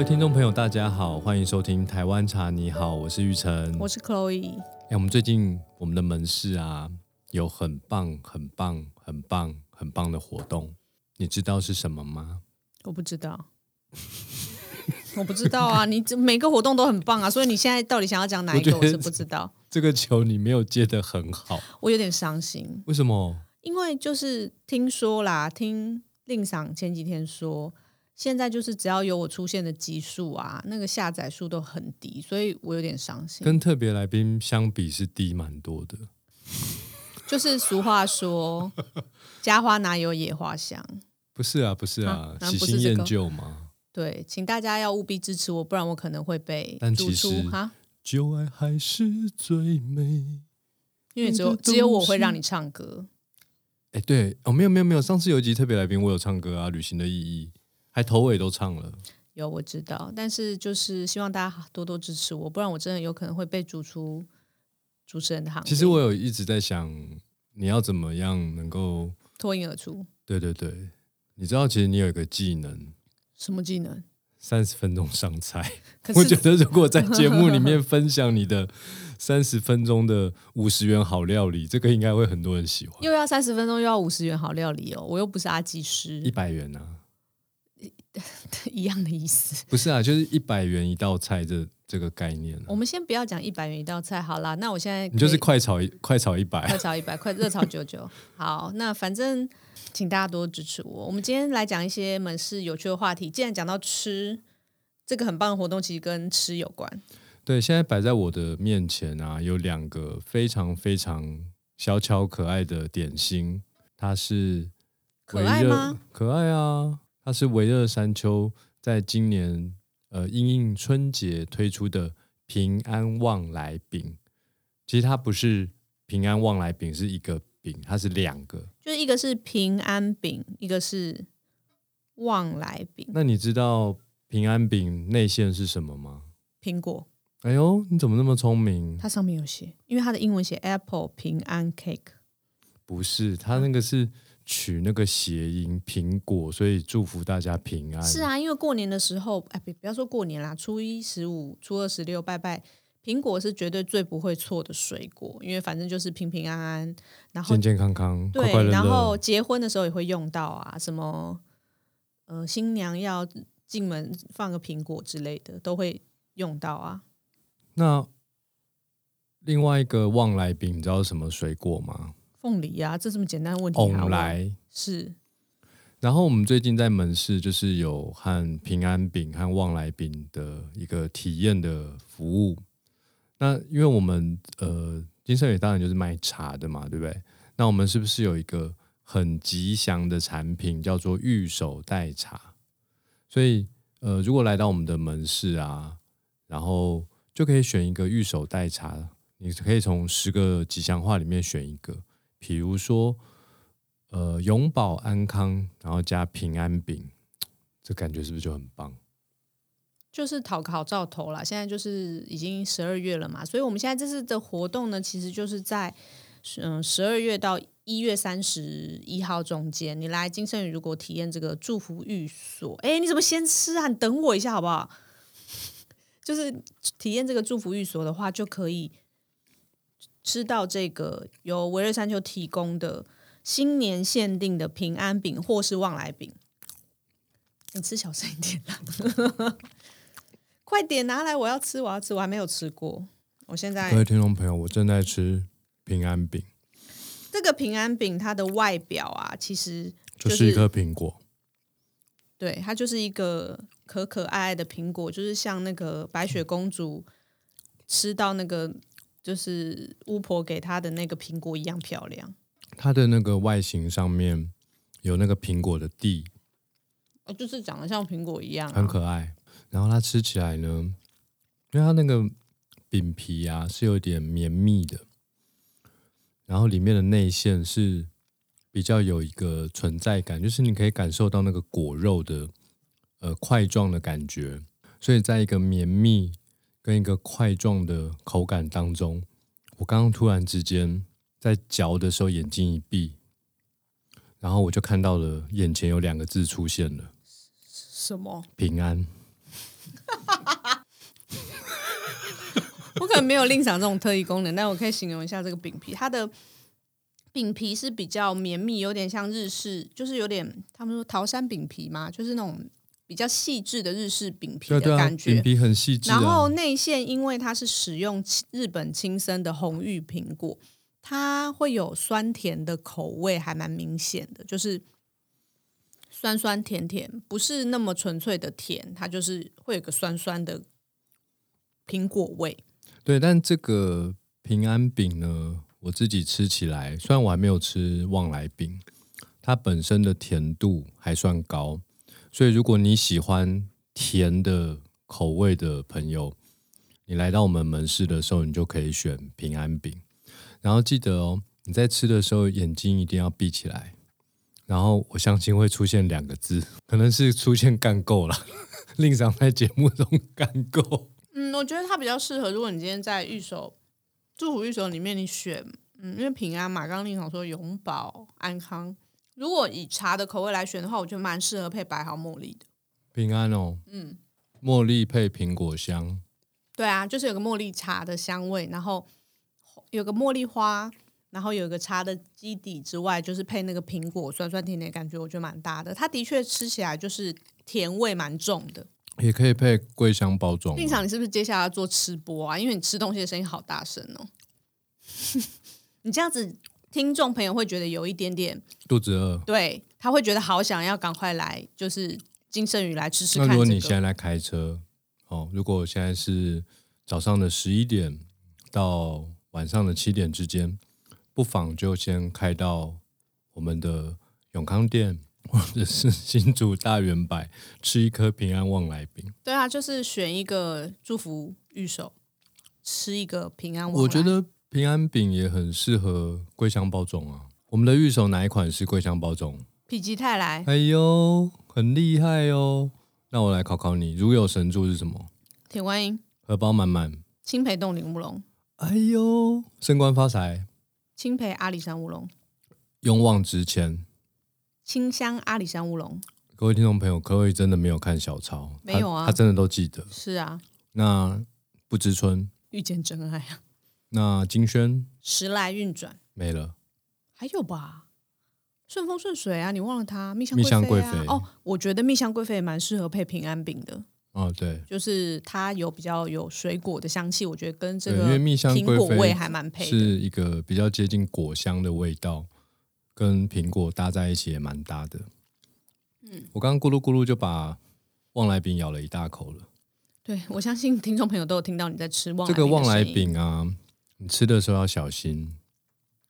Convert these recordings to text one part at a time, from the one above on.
位听众朋友，大家好，欢迎收听台湾茶。你好，我是玉成。我是 Chloe。哎，我们最近我们的门市啊，有很棒、很棒、很棒、很棒的活动，你知道是什么吗？我不知道，我不知道啊！你这每个活动都很棒啊，所以你现在到底想要讲哪一个？我是不知道。这个球你没有接得很好，我有点伤心。为什么？因为就是听说啦，听令赏前几天说，现在就是只要有我出现的集数啊，那个下载数都很低，所以我有点伤心。跟特别来宾相比是低蛮多的。就是俗话说，家花哪有野花香？不是啊，不是啊，喜新厌旧吗？对，请大家要务必支持我，不然我可能会被逐出哈。旧爱还是最美，因为只有只有我会让你唱歌。哎，对哦，没有没有没有，上次有一集特别来宾，我有唱歌啊，《旅行的意义》，还头尾都唱了。有我知道，但是就是希望大家多多支持我，不然我真的有可能会被逐出主持人的行列。其实我有一直在想，你要怎么样能够脱颖而出？对对对，你知道，其实你有一个技能，什么技能？三十分钟上菜，我觉得如果在节目里面分享你的三十分钟的五十元好料理，这个应该会很多人喜欢。又要三十分钟，又要五十元好料理哦，我又不是阿基师，一百元啊，一样的意思。不是啊，就是一百元一道菜这这个概念。我们先不要讲一百元一道菜好啦，那我现在你就是快炒快炒一百，快炒一百，快热炒九九。好，那反正。请大家多支持我。我们今天来讲一些门市有趣的话题。既然讲到吃，这个很棒的活动其实跟吃有关。对，现在摆在我的面前啊，有两个非常非常小巧可爱的点心。它是可爱吗？可爱啊！它是维热山丘在今年呃应应春节推出的平安旺来饼。其实它不是平安旺来饼，是一个。饼它是两个，就是一个是平安饼，一个是旺来饼。那你知道平安饼内馅是什么吗？苹果。哎呦，你怎么那么聪明？它上面有写，因为它的英文写 Apple 平安 Cake。不是，它那个是取那个谐音苹果，所以祝福大家平安。是啊，因为过年的时候，哎，不不要说过年啦，初一十五、初二十六拜拜。苹果是绝对最不会错的水果，因为反正就是平平安安，然后健健康康，对，快乐然后结婚的时候也会用到啊，什么呃新娘要进门放个苹果之类的都会用到啊。那另外一个旺来饼，你知道什么水果吗？凤梨啊，这这么简单的问题。旺来是。然后我们最近在门市就是有和平安饼和旺来饼的一个体验的服务。那因为我们呃金盛宇当然就是卖茶的嘛，对不对？那我们是不是有一个很吉祥的产品叫做玉手代茶？所以呃，如果来到我们的门市啊，然后就可以选一个玉手代茶，你可以从十个吉祥话里面选一个，比如说呃永保安康，然后加平安饼，这感觉是不是就很棒？就是讨个好兆头啦，现在就是已经十二月了嘛，所以我们现在这次的活动呢，其实就是在嗯十二月到一月三十一号中间，你来金盛宇如果体验这个祝福寓所，哎，你怎么先吃啊？你等我一下好不好？就是体验这个祝福寓所的话，就可以吃到这个由维瑞山丘提供的新年限定的平安饼或是旺来饼。你吃小声一点啦。快点拿来！我要吃，我要吃，我还没有吃过。我现在各位听众朋友，我正在吃平安饼。这个平安饼它的外表啊，其实就是一颗苹果。对，它就是一个可可爱爱的苹果，就是像那个白雪公主吃到那个就是巫婆给她的那个苹果一样漂亮。它的那个外形上面有那个苹果的蒂，哦，就是长得像苹果一样，很可爱。然后它吃起来呢，因为它那个饼皮啊是有点绵密的，然后里面的内馅是比较有一个存在感，就是你可以感受到那个果肉的呃块状的感觉，所以在一个绵密跟一个块状的口感当中，我刚刚突然之间在嚼的时候眼睛一闭，然后我就看到了眼前有两个字出现了，什么？平安。我可能没有另赏这种特异功能，但我可以形容一下这个饼皮，它的饼皮是比较绵密，有点像日式，就是有点他们说桃山饼皮嘛，就是那种比较细致的日式饼皮的感觉。饼皮很细致然后啊。内馅因为它是使用日本亲生的红玉苹果，它会有酸甜的口味，还蛮明显的，就是酸酸甜甜，不是那么纯粹的甜，它就是会有个酸酸的苹果味。对，但这个平安饼呢，我自己吃起来，虽然我还没有吃旺来饼，它本身的甜度还算高，所以如果你喜欢甜的口味的朋友，你来到我们门市的时候，你就可以选平安饼。然后记得哦，你在吃的时候眼睛一定要闭起来。然后我相信会出现两个字，可能是出现干够了。令长在节目中干够。嗯，我觉得它比较适合，如果你今天在玉手祝福玉手里面，你选嗯，因为平安嘛，刚刚令长说永保安康。如果以茶的口味来选的话，我觉得蛮适合配白毫茉莉的。平安哦，嗯，茉莉配苹果香，对啊，就是有个茉莉茶的香味，然后有个茉莉花，然后有一个茶的基底之外，就是配那个苹果酸酸甜甜的感觉，我觉得蛮搭的。它的确吃起来就是甜味蛮重的。也可以配桂香包装啊。令场，你是不是接下来要做吃播啊？因为你吃东西的声音好大声哦。你这样子，听众朋友会觉得有一点点，肚子饿。对他会觉得好想要赶快来，就是金圣宇来吃吃看、这那如果。你现在来开车，哦，如果现在是早上的十一点到晚上的七点之间，不妨就先开到我们的永康店或者是新竹大圆柏吃一颗平安旺来饼。对啊，就是选一个祝福玉手，吃一个平安旺。我觉得平安饼也很适合桂香包种啊。我们的玉手哪一款是桂香包种？否极泰来，哎呦，很厉害哦！那我来考考你，如有神助是什么？铁观音、荷包满满。青培冻顶乌龙、哎呦，升官发财，青培阿里山乌龙、勇往直前。清香阿里山乌龙。各位听众朋友，可以真的没有看小抄，没有啊他，他真的都记得。是啊，那不知春，遇见真爱啊，那金轩时来运转，没了，还有吧？顺风顺水啊，你忘了它蜜香蜜香贵妃哦，我觉得蜜香贵妃也蛮适合配平安饼的，哦，对，就是它有比较有水果的香气，我觉得跟这对，个因为蜜香贵苹果味妃还蛮配的。是一个比较接近果香的味道，跟苹果搭在一起也蛮搭的。嗯，我刚刚咕噜咕噜就把旺来饼咬了一大口了。对，我相信听众朋友都有听到你在吃旺这个旺来饼啊，你吃的时候要小心。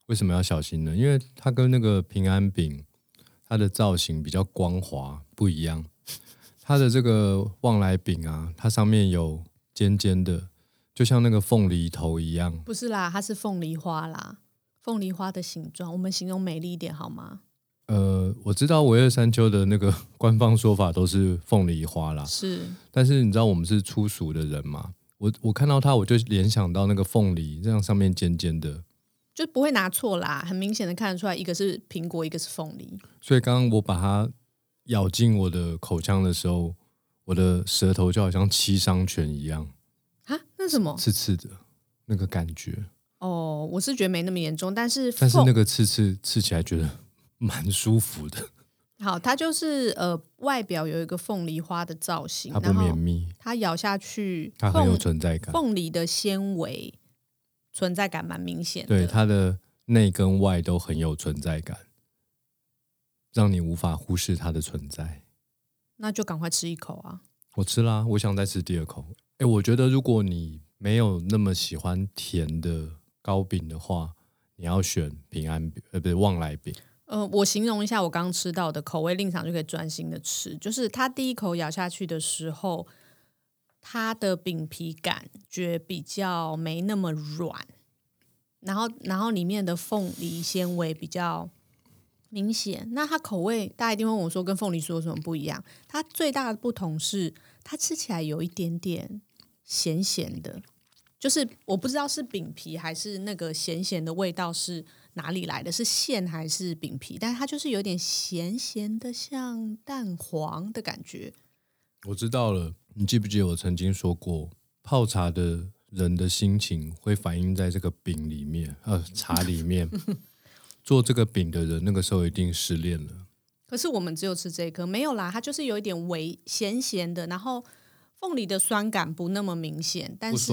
为什么要小心呢？因为它跟那个平安饼，它的造型比较光滑，不一样。它的这个旺来饼啊，它上面有尖尖的，就像那个凤梨头一样。不是啦，它是凤梨花啦，凤梨花的形状，我们形容美丽一点好吗？呃，我知道维二山丘的那个 官方说法都是凤梨花啦，是，但是你知道我们是粗俗的人嘛？我我看到它，我就联想到那个凤梨，这样上面尖尖的。就不会拿错啦，很明显的看得出来，一个是苹果，一个是凤梨。所以刚刚我把它咬进我的口腔的时候，我的舌头就好像七伤拳一样，啊，那什么？刺刺的那个感觉。哦，我是觉得没那么严重，但是但是那个刺刺刺起来觉得 蛮舒服的，好，它就是呃，外表有一个凤梨花的造型，它不绵密，它咬下去，它很有存在感。凤梨的纤维存在感蛮明显的。对，它的内跟外都很有存在感，让你无法忽视它的存在。那就赶快吃一口啊！我吃啦，我想再吃第二口。哎，我觉得如果你没有那么喜欢甜的糕饼的话，你要选平安饼，呃，不是旺来饼。呃，我形容一下我刚吃到的口味，令场就可以专心的吃。就是它第一口咬下去的时候，它的饼皮感觉比较没那么软，然后然后里面的凤梨纤维比较明显。那它口味，大家一定问我说，跟凤梨酥有什么不一样？它最大的不同是，它吃起来有一点点咸咸的，就是我不知道是饼皮还是那个咸咸的味道是哪里来的，是馅还是饼皮？但是它就是有点咸咸的，像蛋黄的感觉。我知道了，你记不记得我曾经说过，泡茶的人的心情会反映在这个饼里面，呃，茶里面。做这个饼的人，那个时候一定失恋了。可是我们只有吃这颗，没有啦，它就是有一点微咸咸的，然后凤梨的酸感不那么明显，但是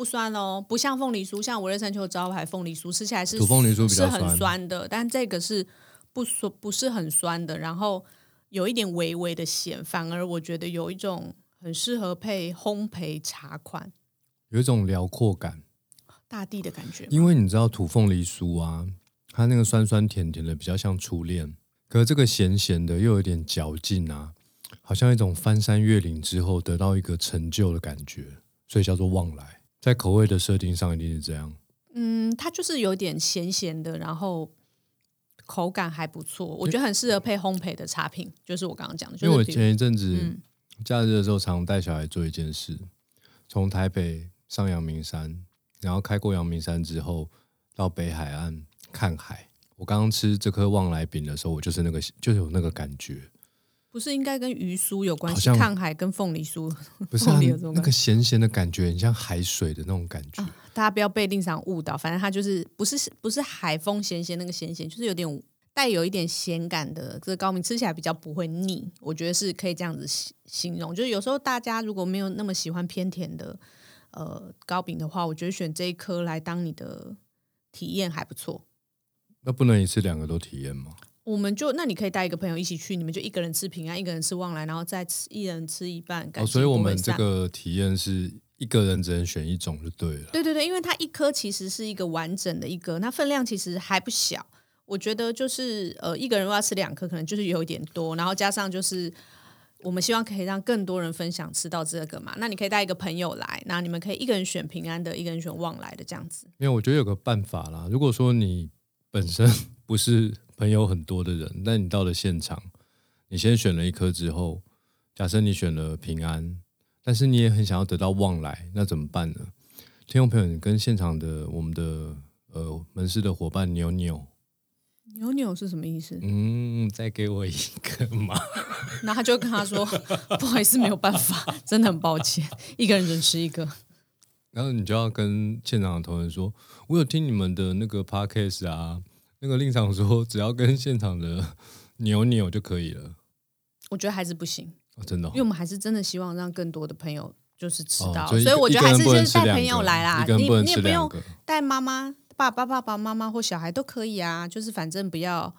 不酸哦，不像凤梨酥，像维热山丘招牌凤梨酥，吃起来是土凤梨酥比是很较酸酸的，但这个是不酸，不是很酸的，然后有一点微微的咸，反而我觉得有一种很适合配烘焙茶款有一种辽阔感，大地的感觉。因为你知道土凤梨酥啊，它那个酸酸甜甜的，比较像初恋，可是这个咸咸的又有点嚼劲啊，好像一种翻山越岭之后得到一个成就的感觉，所以叫做望来。在口味的设定上一定是这样。嗯，它就是有点咸咸的，然后口感还不错，我觉得很适合配烘焙的茶品，就是我刚刚讲的，就因为我前一阵子嗯假日的时候，常带小孩做一件事，从台北上阳明山，然后开过阳明山之后，到北海岸看海。我刚刚吃这颗旺来饼的时候，我就是那个，就有那个感觉，不是应该跟鱼酥有关系？看海跟凤梨酥，不是、那感个咸咸的感觉，很像海水的那种感觉。大家不要被令赏误导，反正它就是不是不是海风咸咸那个咸咸，就是有点带有一点咸感的这个糕饼，吃起来比较不会腻。我觉得是可以这样子形形容。就是有时候大家如果没有那么喜欢偏甜的呃糕饼的话，我觉得选这一颗来当你的体验还不错。那不能一次两个都体验吗？我们就那你可以带一个朋友一起去，你们就一个人吃平安，一个人吃旺来，然后再吃一人吃一半。哦，所以我们这个体验是一个人只能选一种就对了。对对对，因为它一颗其实是一个完整的一个，那分量其实还不小。我觉得就是呃，一个人如果要吃两颗，可能就是有一点多，然后加上就是我们希望可以让更多人分享吃到这个嘛。那你可以带一个朋友来，那你们可以一个人选平安的，一个人选旺来的这样子。因为我觉得有个办法啦，如果说你本身 不是朋友很多的人，但你到了现场，你先选了一颗之后，假设你选了平安，但是你也很想要得到旺来，那怎么办呢？听众朋友，你跟现场的我们的呃门市的伙伴扭扭，扭扭是什么意思？嗯，再给我一个嘛。然后他就跟他说：“不好意思，没有办法，真的很抱歉，一个人只吃一个。然后你就要跟现场的同仁说，我有听你们的那个 podcast 啊，那个令场说只要跟现场的扭扭就可以了。”我觉得还是不行，哦、真的、哦因为我们还是真的希望让更多的朋友就是吃到，哦所以所以我觉得还是就是带朋友来啦，你你也不用。带妈妈、爸爸、爸爸妈妈或小孩都可以啊，就是反正不要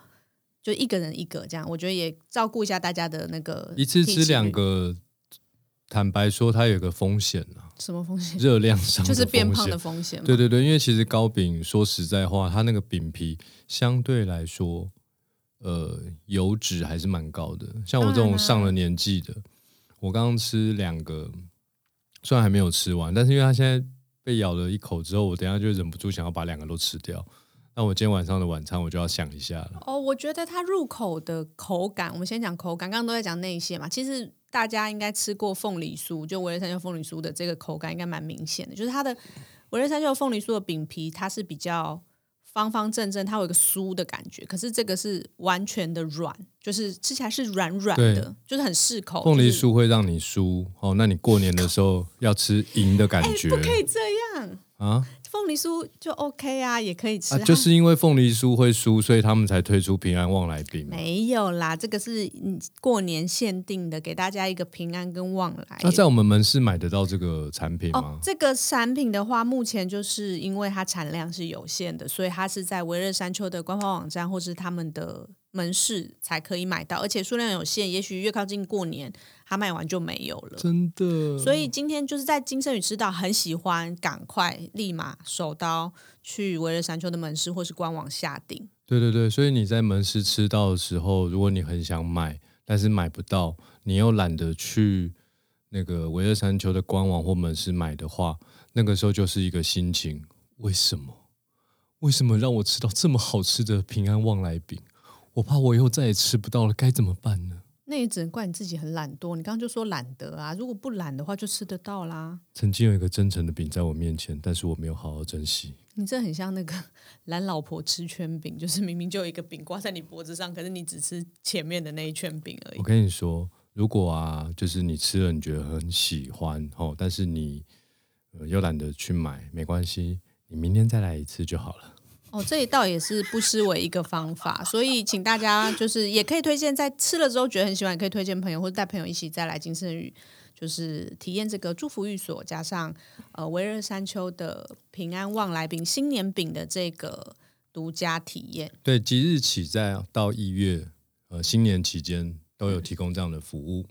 就一个人一个这样，我觉得也照顾一下大家的那个一次吃两个，坦白说，它有个风险啊，什么风险？热量上就是变胖的风险。对对对，因为其实糕饼说实在话，它那个饼皮相对来说，呃，油脂还是蛮高的。像我这种上了年纪的，我刚刚吃两个，虽然还没有吃完，但是因为它现在被咬了一口之后，我等下就忍不住想要把两个都吃掉。那我今天晚上的晚餐我就要想一下了。哦，我觉得它入口的口感，我们先讲口感，刚刚都在讲内馅嘛。其实大家应该吃过凤梨酥，就维乐山丘凤梨酥的这个口感应该蛮明显的，就是它的维乐山丘凤梨酥的饼皮，它是比较方方正正，它有一个酥的感觉。可是这个是完全的软，就是吃起来是软软的，就是很适口。凤梨酥会让你酥哦，那你过年的时候要吃银的感哎，觉、不可以这样。啊凤梨酥就 OK 啊，也可以吃。啊！就是因为凤梨酥会酥，所以他们才推出平安旺来饼嘛。没有啦，这个是嗯过年限定的，给大家一个平安跟旺来。那在我们门市买得到这个产品哦吗，？这个产品的话，目前就是因为它产量是有限的，所以它是在维热山丘的官方网站或是他们的门市才可以买到，而且数量有限，也许越靠近过年，它卖完就没有了。真的，所以今天就是在金生宇吃到很喜欢，赶快立马手刀去维热山丘的门市或是官网下订。对对对，所以你在门市吃到的时候，如果你很想买，但是买不到，你又懒得去那个维乐山丘的官网或门市买的话，那个时候就是一个心情：为什么？为什么让我吃到这么好吃的平安旺来饼？我怕我以后再也吃不到了，该怎么办呢？那也只能怪你自己很懒惰。你刚刚就说懒得啊，如果不懒的话，就吃得到啦。曾经有一个真诚的饼在我面前，但是我没有好好珍惜。你这很像那个 懒老婆吃圈饼，就是明明就有一个饼挂在你脖子上，可是你只吃前面的那一圈饼而已我。跟你说，如果啊，就是你吃了你觉得很喜欢哦，但是你呃又懒得去买，没关系，你明天再来一次就好了。哦，这一道也是不失为一个方法，所以请大家就是也可以推荐，在吃了之后觉得很喜欢，可以推荐朋友或者带朋友一起再来金圣宇，就是体验这个祝福寓所加上呃维热山丘的平安旺来饼新年饼的这个独家体验。对，即日起在到一月呃新年期间都有提供这样的服务。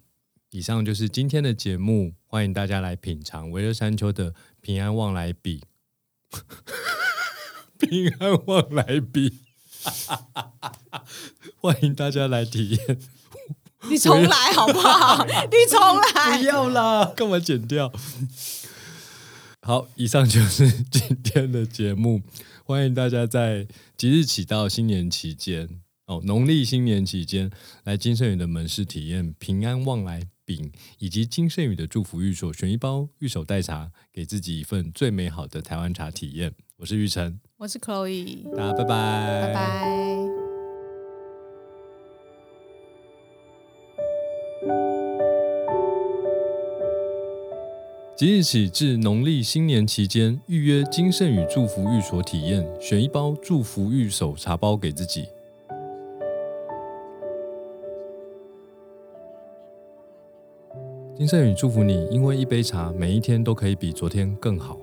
以上就是今天的节目，欢迎大家来品尝维热山丘的平安旺来饼。平安旺来饼，欢迎大家来体验。你重来好不好？你重来，不要啦，干嘛剪掉？好，以上就是今天的节目。欢迎大家在即日起到新年期间哦，农历新年期间来金盛宇的门市体验平安旺来饼，以及金盛宇的祝福寓所，选一包玉手代茶，给自己一份最美好的台湾茶体验。我是玉成，我是 Chloe，大家拜拜，拜拜。即日起至农历新年期间，预约金盛宇祝福寓所体验，选一包祝福御手茶包给自己。金盛宇祝福你，因为一杯茶，每一天都可以比昨天更好。